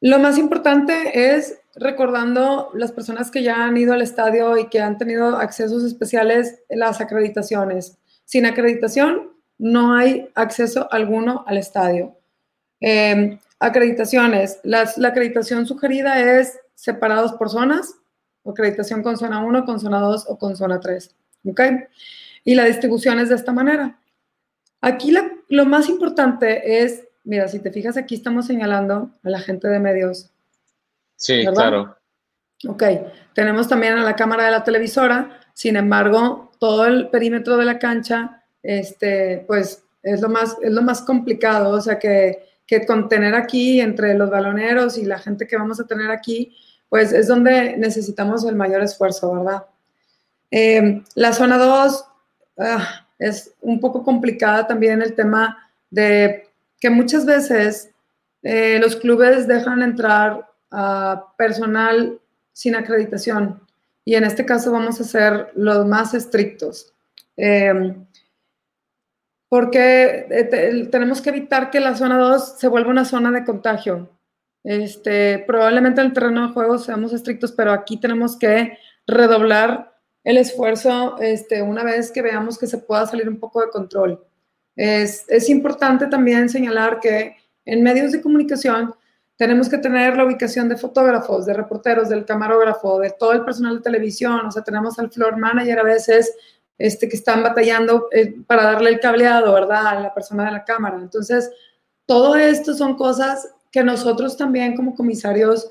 lo más importante es recordando las personas que ya han ido al estadio y que han tenido accesos especiales, las acreditaciones. Sin acreditación no hay acceso alguno al estadio. Em, acreditaciones. la acreditación sugerida es separados por zonas, acreditación con zona 1, con zona 2 o con zona 3. ¿Ok? Y la distribución es de esta manera. Aquí lo más importante es, mira, si te fijas, aquí estamos señalando a la gente de medios. Sí, claro. Ok, tenemos también a la cámara de la televisora, sin embargo, todo el perímetro de la cancha, este, pues es lo más, es lo más complicado, o sea que, que contener aquí entre los baloneros y la gente que vamos a tener aquí, pues es donde necesitamos el mayor esfuerzo, ¿verdad? Eh, la zona 2 ah, es un poco complicada también el tema de que muchas veces eh, los clubes dejan entrar a personal sin acreditación y en este caso vamos a ser los más estrictos. Eh, porque tenemos que evitar que la zona 2 se vuelva una zona de contagio. Este, probablemente en el terreno de juego seamos estrictos, pero aquí tenemos que redoblar el esfuerzo este, una vez que veamos que se pueda salir un poco de control. Es importante también señalar que en medios de comunicación tenemos que tener la ubicación de fotógrafos, de reporteros, del camarógrafo, de todo el personal de televisión, o sea, tenemos al floor manager a veces este, que están batallando eh, para darle el cableado, ¿verdad? A la persona de la cámara. Entonces, todo esto son cosas que nosotros también como comisarios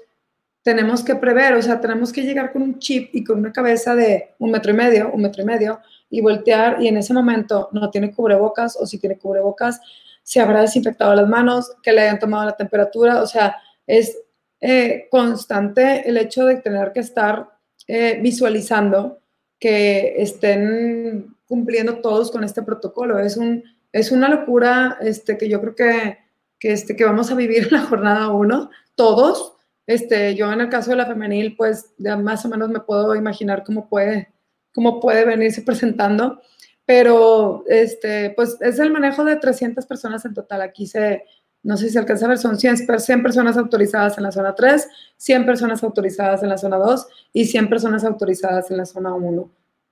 tenemos que prever, o sea, tenemos que llegar con un chip y con una cabeza de un metro y medio, un metro y medio, y voltear y en ese momento no tiene cubrebocas o si tiene cubrebocas, se habrá desinfectado las manos, que le hayan tomado la temperatura, o sea, es eh, constante el hecho de tener que estar eh, visualizando que estén cumpliendo todos con este protocolo. Es, un, es una locura este, que yo creo que que, este, que vamos a vivir en la jornada 1, todos. Este, yo en el caso de la femenil, pues ya más o menos me puedo imaginar cómo puede, cómo puede venirse presentando, pero este, pues es el manejo de 300 personas en total. Aquí se, no sé si se alcanza a ver, son 100, 100 personas autorizadas en la zona 3, 100 personas autorizadas en la zona 2 y 100 personas autorizadas en la zona 1.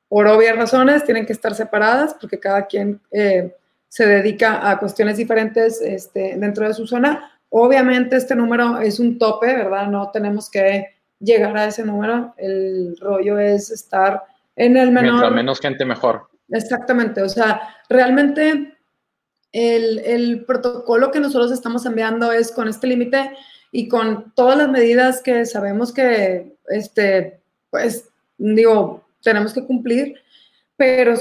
Por obvias razones, tienen que estar separadas porque cada quien eh, se dedica a cuestiones diferentes este, dentro de su zona. Obviamente este número es un tope, ¿verdad? No tenemos que llegar a ese número. El rollo es estar en el menor... Mientras menos gente, mejor. Exactamente. O sea, realmente el, el protocolo que nosotros estamos enviando es con este límite y con todas las medidas que sabemos que, este, pues, digo, tenemos que cumplir, pero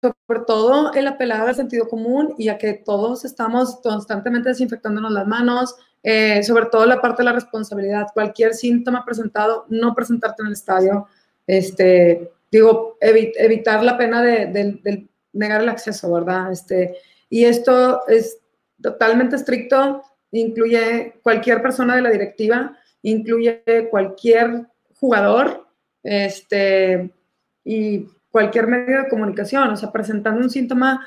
sobre todo el apelar al sentido común y a que todos estamos constantemente desinfectándonos las manos, eh, sobre todo la parte de la responsabilidad, cualquier síntoma presentado, no presentarte en el estadio, este, digo, evitar la pena de, negar el acceso, ¿verdad? Este, y esto es totalmente estricto, incluye cualquier persona de la directiva, incluye cualquier jugador, este, y cualquier medio de comunicación, o sea, presentando un síntoma,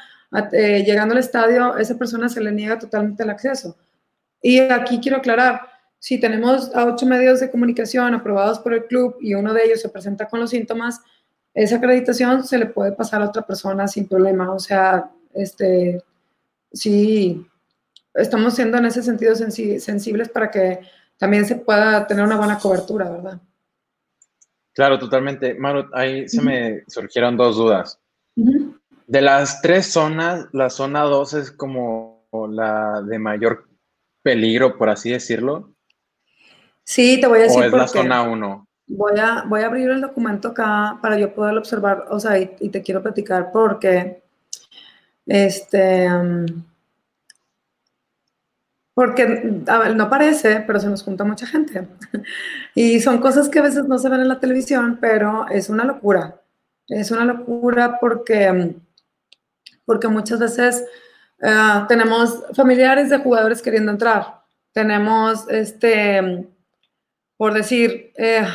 eh, llegando al estadio, esa persona se le niega totalmente el acceso. Y aquí quiero aclarar, si tenemos a ocho medios de comunicación aprobados por el club y uno de ellos se presenta con los síntomas, esa acreditación se le puede pasar a otra persona sin problema. O sea, este, sí, estamos siendo en ese sentido sensibles para que también se pueda tener una buena cobertura, ¿verdad? Claro, totalmente. Maru, ahí se me surgieron dos dudas. De las tres zonas, la zona 2 es como la de mayor peligro, por así decirlo. Sí, te voy a decir. ¿O es la zona 1? Voy a, voy a abrir el documento acá para yo poder observar, o sea, y, te quiero platicar porque, este, porque no parece, pero se nos junta mucha gente. Y son cosas que a veces no se ven en la televisión, pero es una locura. Es una locura porque, porque muchas veces Ah, tenemos familiares de jugadores queriendo entrar. Tenemos, este, por decir... Eh,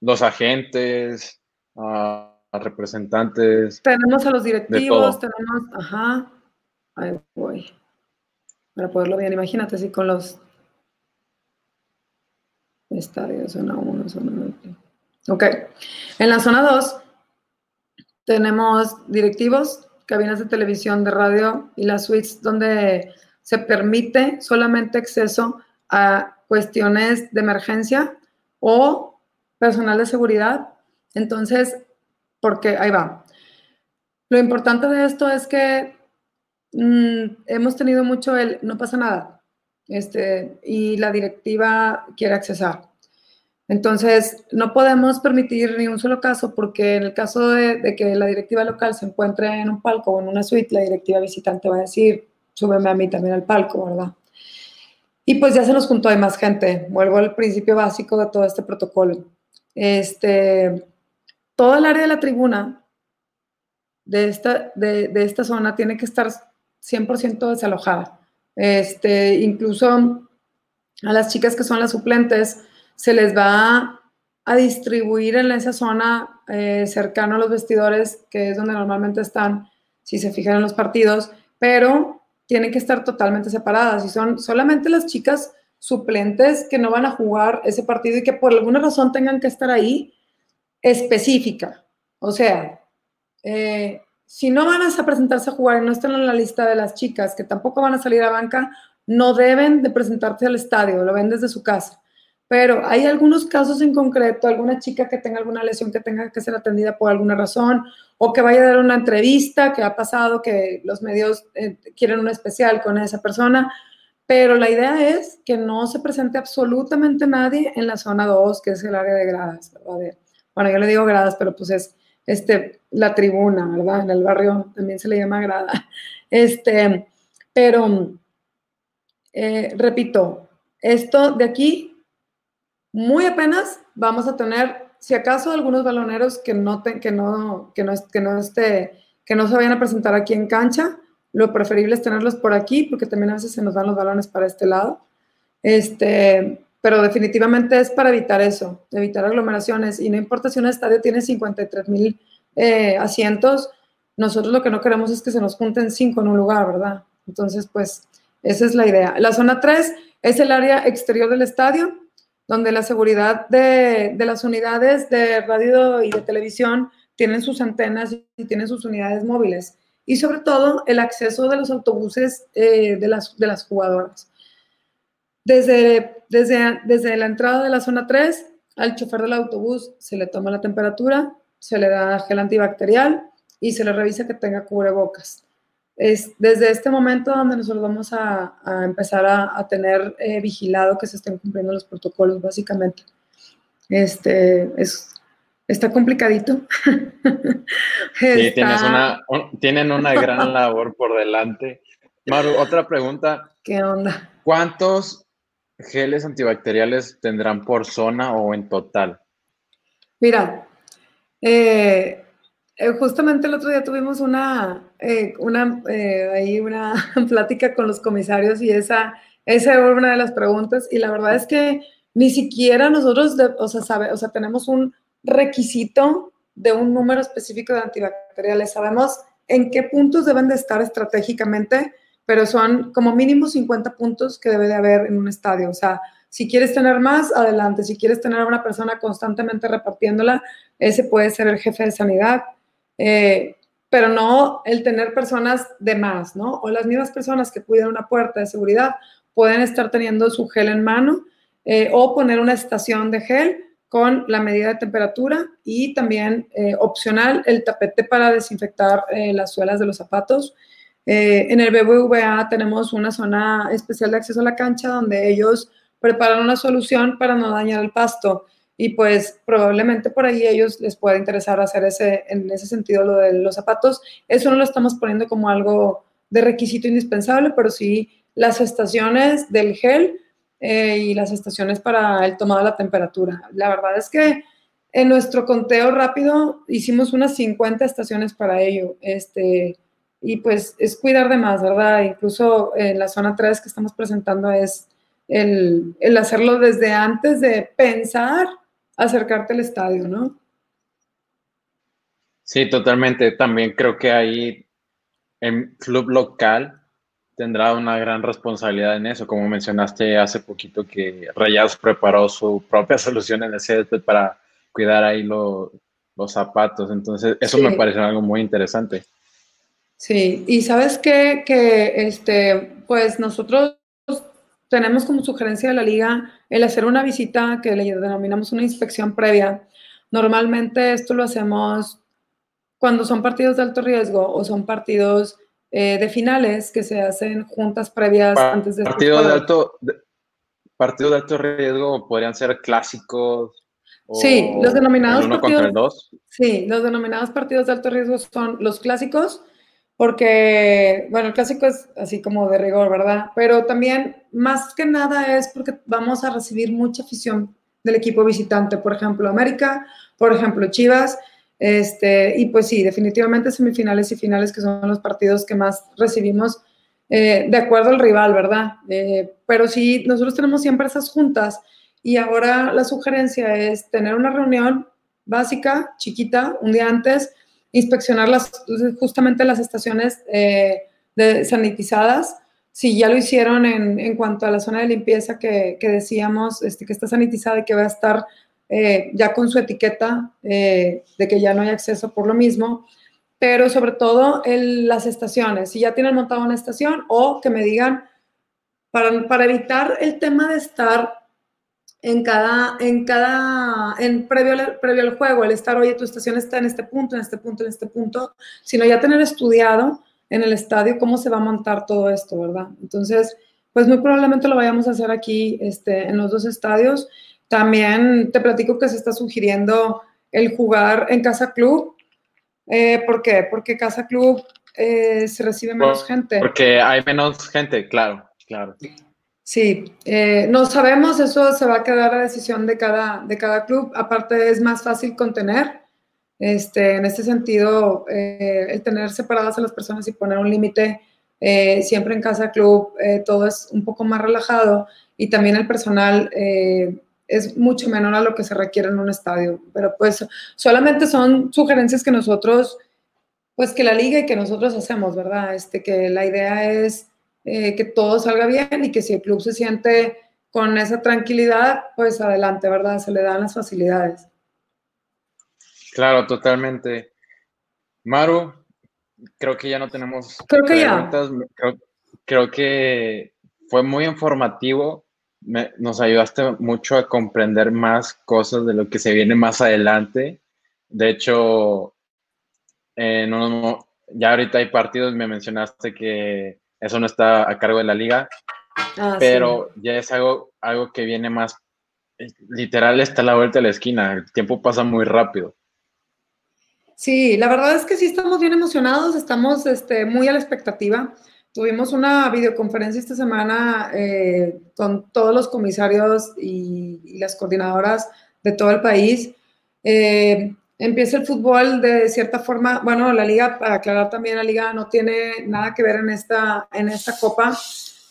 los agentes, uh, representantes. Tenemos a los directivos, tenemos, ajá, ahí voy. Para poderlo bien, imagínate si con los estadios, zona 1, zona 2. Ok, en la zona 2 tenemos directivos, cabinas de televisión, de radio y las suites donde se permite solamente acceso a cuestiones de emergencia o personal de seguridad. Entonces, porque ahí va. Lo importante de esto es que mm, hemos tenido mucho el no pasa nada este, y la directiva quiere accesar. Entonces, no podemos permitir ni un solo caso porque en el caso de, que la directiva local se encuentre en un palco o en una suite, la directiva visitante va a decir, súbeme a mí también al palco, ¿verdad? Y pues ya se nos juntó, hay más gente. Vuelvo al principio básico de todo este protocolo. Este, todo el área de la tribuna de esta, de, esta zona tiene que estar 100% desalojada. Este, incluso a las chicas que son las suplentes, se les va a distribuir en esa zona eh, cercano a los vestidores, que es donde normalmente están, si se fijan en los partidos, pero tienen que estar totalmente separadas y son solamente las chicas suplentes que no van a jugar ese partido y que por alguna razón tengan que estar ahí específica. O sea, eh, si no van a presentarse a jugar y no están en la lista de las chicas que tampoco van a salir a banca, no deben de presentarse al estadio, lo ven desde su casa. Pero hay algunos casos en concreto, alguna chica que tenga alguna lesión que tenga que ser atendida por alguna razón, o que vaya a dar una entrevista, que ha pasado que los medios eh, quieren un especial con esa persona, pero la idea es que no se presente absolutamente nadie en la zona 2, que es el área de gradas, Bueno, yo le digo gradas, pero pues es este, la tribuna, ¿verdad? En el barrio también se le llama grada. Este, pero, eh, repito, esto de aquí muy apenas vamos a tener, si acaso, algunos baloneros que no, que no, que no, que no, este, que no se vayan a presentar aquí en cancha. Lo preferible es tenerlos por aquí, porque también a veces se nos dan los balones para este lado. Este, pero definitivamente es para evitar eso, evitar aglomeraciones. Y no importa si un estadio tiene 53 mil eh, asientos, nosotros lo que no queremos es que se nos junten cinco en un lugar, ¿verdad? Entonces, pues, esa es la idea. La zona 3 es el área exterior del estadio donde la seguridad de, las unidades de radio y de televisión tienen sus antenas y tienen sus unidades móviles. Y sobre todo el acceso de los autobuses eh, de, las, de las jugadoras. Desde, desde, desde la entrada de la zona 3, al chofer del autobús se le toma la temperatura, se le da gel antibacterial y se le revisa que tenga cubrebocas es desde este momento donde nosotros vamos a, empezar a, tener eh, vigilado que se estén cumpliendo los protocolos, básicamente. Este, es, está complicadito. Sí, Tienes una, tienen una gran labor por delante. Maru, otra pregunta. ¿Qué onda? ¿Cuántos geles antibacteriales tendrán por zona o en total? Mira, eh, eh, justamente el otro día tuvimos una, eh, una, eh, ahí una plática con los comisarios y esa, esa era una de las preguntas y la verdad es que ni siquiera nosotros, o, sea, sabe, o sea, tenemos un requisito de un número específico de antibacteriales. Sabemos en qué puntos deben de estar estratégicamente, pero son como mínimo 50 puntos que debe de haber en un estadio. O sea, si quieres tener más, adelante. Si quieres tener a una persona constantemente repartiéndola, ese puede ser el jefe de sanidad. Eh, pero no el tener personas de más, ¿no? O las mismas personas que cuidan una puerta de seguridad pueden estar teniendo su gel en mano eh, o poner una estación de gel con la medida de temperatura y también eh, opcional el tapete para desinfectar las suelas de los zapatos. en el BBVA tenemos una zona especial de acceso a la cancha donde ellos preparan una solución para no dañar el pasto y pues probablemente por ahí ellos les pueda interesar hacer ese, en ese sentido lo de los zapatos. Eso no lo estamos poniendo como algo de requisito indispensable, pero sí las estaciones del gel eh, y las estaciones para el tomado de la temperatura. La verdad es que en nuestro conteo rápido hicimos unas 50 estaciones para ello. Este, y pues es cuidar de más, ¿verdad? Incluso en la zona 3 que estamos presentando es el, el hacerlo desde antes de pensar acercarte al estadio, ¿no? Sí, totalmente. También creo que ahí en club local tendrá una gran responsabilidad en eso. Como mencionaste hace poquito que Rayados preparó su propia solución en el césped para cuidar ahí los zapatos. Entonces, eso me parece algo muy interesante. Sí, y sabes qué? que este, pues nosotros tenemos como sugerencia de la liga el hacer una visita que le denominamos una inspección previa. Normalmente esto lo hacemos cuando son partidos de alto riesgo o son partidos eh, de finales que se hacen juntas previas antes de... Partidos de alto, partidos de alto riesgo podrían ser clásicos. sí, los denominados partidos. Sí, los denominados partidos de alto riesgo son los clásicos, porque, bueno, el clásico es así como de rigor, ¿verdad? Pero también, más que nada, es porque vamos a recibir mucha afición del equipo visitante, por ejemplo, América, por ejemplo, Chivas, este, y pues sí, definitivamente semifinales y finales, que son los partidos que más recibimos eh, de acuerdo al rival, ¿verdad? Eh, pero sí, nosotros tenemos siempre esas juntas y ahora la sugerencia es tener una reunión básica, chiquita, un día antes, inspeccionar las, justamente las estaciones eh, de, sanitizadas. Si ya lo hicieron en, en, cuanto a la zona de limpieza que, que decíamos, este, que está sanitizada y que va a estar eh, ya con su etiqueta eh, de que ya no hay acceso por lo mismo, pero sobre todo en las estaciones, si ya tienen montado una estación o que me digan, para, para evitar el tema de estar en cada, en cada, en previo, previo al juego, el estar, oye, tu estación está en este punto, en este punto, en este punto, sino ya tener estudiado en el estadio cómo se va a montar todo esto, ¿verdad? Entonces, pues muy probablemente lo vayamos a hacer aquí este, en los dos estadios también te platico que se está sugiriendo el jugar en Casa Club. Eh, ¿Por qué? Porque Casa Club eh, se recibe menos gente. Porque hay menos gente, claro, claro. Sí, eh, no sabemos, eso se va a quedar a decisión de cada, de cada club. Aparte es más fácil contener. Este, en este sentido, el tener separadas a las personas y poner un límite siempre en casa club, todo es un poco más relajado y también el personal es mucho menor a lo que se requiere en un estadio. Pero pues solamente son sugerencias que nosotros, pues que la liga y que nosotros hacemos, ¿verdad? Este, que la idea es eh, que todo salga bien y que si el club se siente con esa tranquilidad, pues adelante, ¿verdad? Se le dan las facilidades. Claro, totalmente. Maru, creo que ya no tenemos creo que Ya. creo que fue muy informativo nos ayudaste mucho a comprender más cosas de lo que se viene más adelante. De hecho, ya ahorita hay partidos, me mencionaste que eso no está a cargo de la liga, ah, pero ya es algo, algo que viene más, literal está a la vuelta de la esquina, el tiempo pasa muy rápido. Sí, la verdad es que sí estamos bien emocionados, estamos este, muy a la expectativa. Tuvimos una videoconferencia esta semana eh, con todos los comisarios y, las coordinadoras de todo el país. Eh, empieza el fútbol de cierta forma, bueno, la liga, para aclarar también, la liga no tiene nada que ver en esta, en esta copa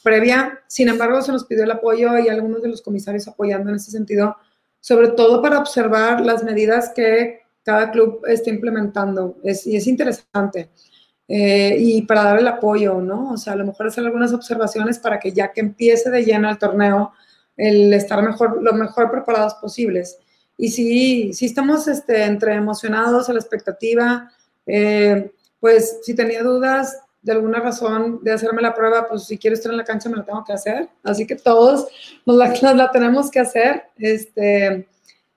previa, sin embargo se nos pidió el apoyo y algunos de los comisarios apoyando en ese sentido, sobre todo para observar las medidas que cada club está implementando, es, y es interesante. Eh, y para dar el apoyo, ¿no? O sea, a lo mejor hacer algunas observaciones para que ya que empiece de lleno el torneo, el estar mejor, lo mejor preparados posibles. Y sí, sí estamos este, entre emocionados a la expectativa, eh, pues si tenía dudas de alguna razón de hacerme la prueba, pues si quiero estar en la cancha me la tengo que hacer. Así que todos nos la, nos la tenemos que hacer. Este,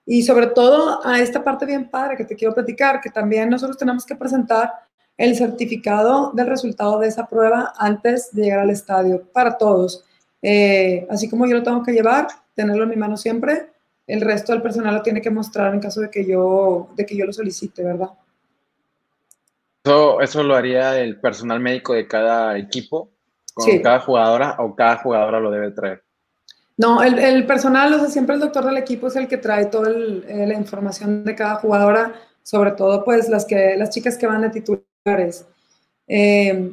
y sobre todo a esta parte bien padre que te quiero platicar, que también nosotros tenemos que presentar el certificado del resultado de esa prueba antes de llegar al estadio, para todos. Eh, así como yo lo tengo que llevar, tenerlo en mi mano siempre, el resto del personal lo tiene que mostrar en caso de que yo, de que yo lo solicite, ¿verdad? Eso, eso lo haría el personal médico de cada equipo, con cada jugadora, o cada jugadora lo debe traer. No, el, el, personal, o sea, siempre el doctor del equipo es el que trae toda eh, la información de cada jugadora, sobre todo pues las, que, las chicas que van de titular Eh,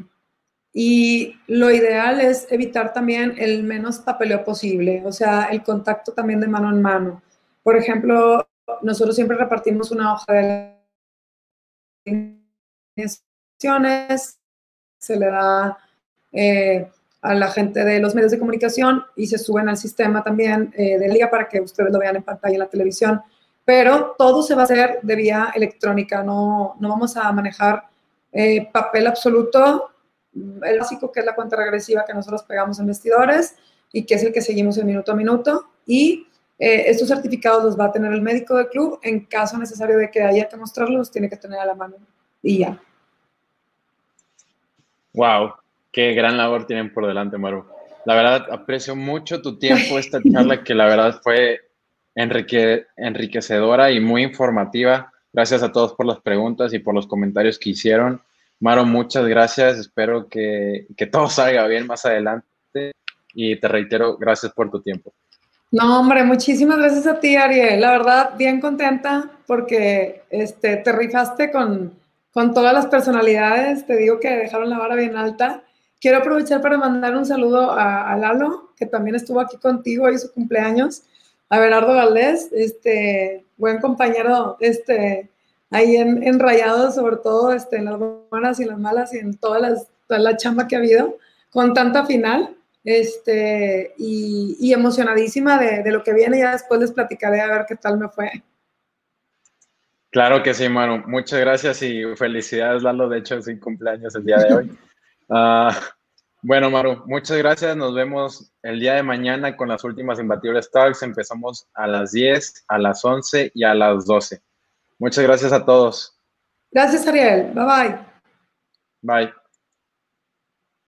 y lo ideal es evitar también el menos papeleo posible, o sea, el contacto también de mano en mano. Por ejemplo, nosotros siempre repartimos una hoja de instrucciones, se le da eh, a la gente de los medios de comunicación y se suben al sistema también eh, de Liga para que ustedes lo vean en pantalla en la televisión. Pero todo se va a hacer de vía electrónica, no, no vamos a manejar eh, papel absoluto, el básico que es la cuenta regresiva que nosotros pegamos en vestidores y que es el que seguimos en minuto a minuto. Y eh, estos certificados los va a tener el médico del club. En caso necesario de que haya que mostrarlos, tiene que tener a la mano y ya. Wow, qué gran labor tienen por delante, Maru. La verdad, aprecio mucho tu tiempo, esta charla que la verdad fue enriquecedora y muy informativa. Gracias a todos por las preguntas y por los comentarios que hicieron. Maro, muchas gracias. Espero que, que todo salga bien más adelante. Y te reitero, gracias por tu tiempo. No, hombre, muchísimas gracias a ti, Ariel. La verdad, bien contenta porque este, te rifaste con, con todas las personalidades. Te digo que dejaron la vara bien alta. Quiero aprovechar para mandar un saludo a, Lalo, que también estuvo aquí contigo y su cumpleaños, a Berardo Valdés, este, buen compañero, este, ahí en, en Rayados, sobre todo este, en las buenas y las malas y en todas las, toda la chamba que ha habido, con tanta final, este, y, y emocionadísima de, de, lo que viene, ya después les platicaré a ver qué tal me fue. Claro que sí, Manu. Muchas gracias y felicidades, Lalo. De hecho, sin cumpleaños el día de hoy. Uh, bueno, Maru, muchas gracias. Nos vemos el día de mañana con las últimas imbatibles talks. Empezamos a las 10, a las 11 y a las 12. Muchas gracias a todos. Gracias, Ariel. Bye bye. Bye.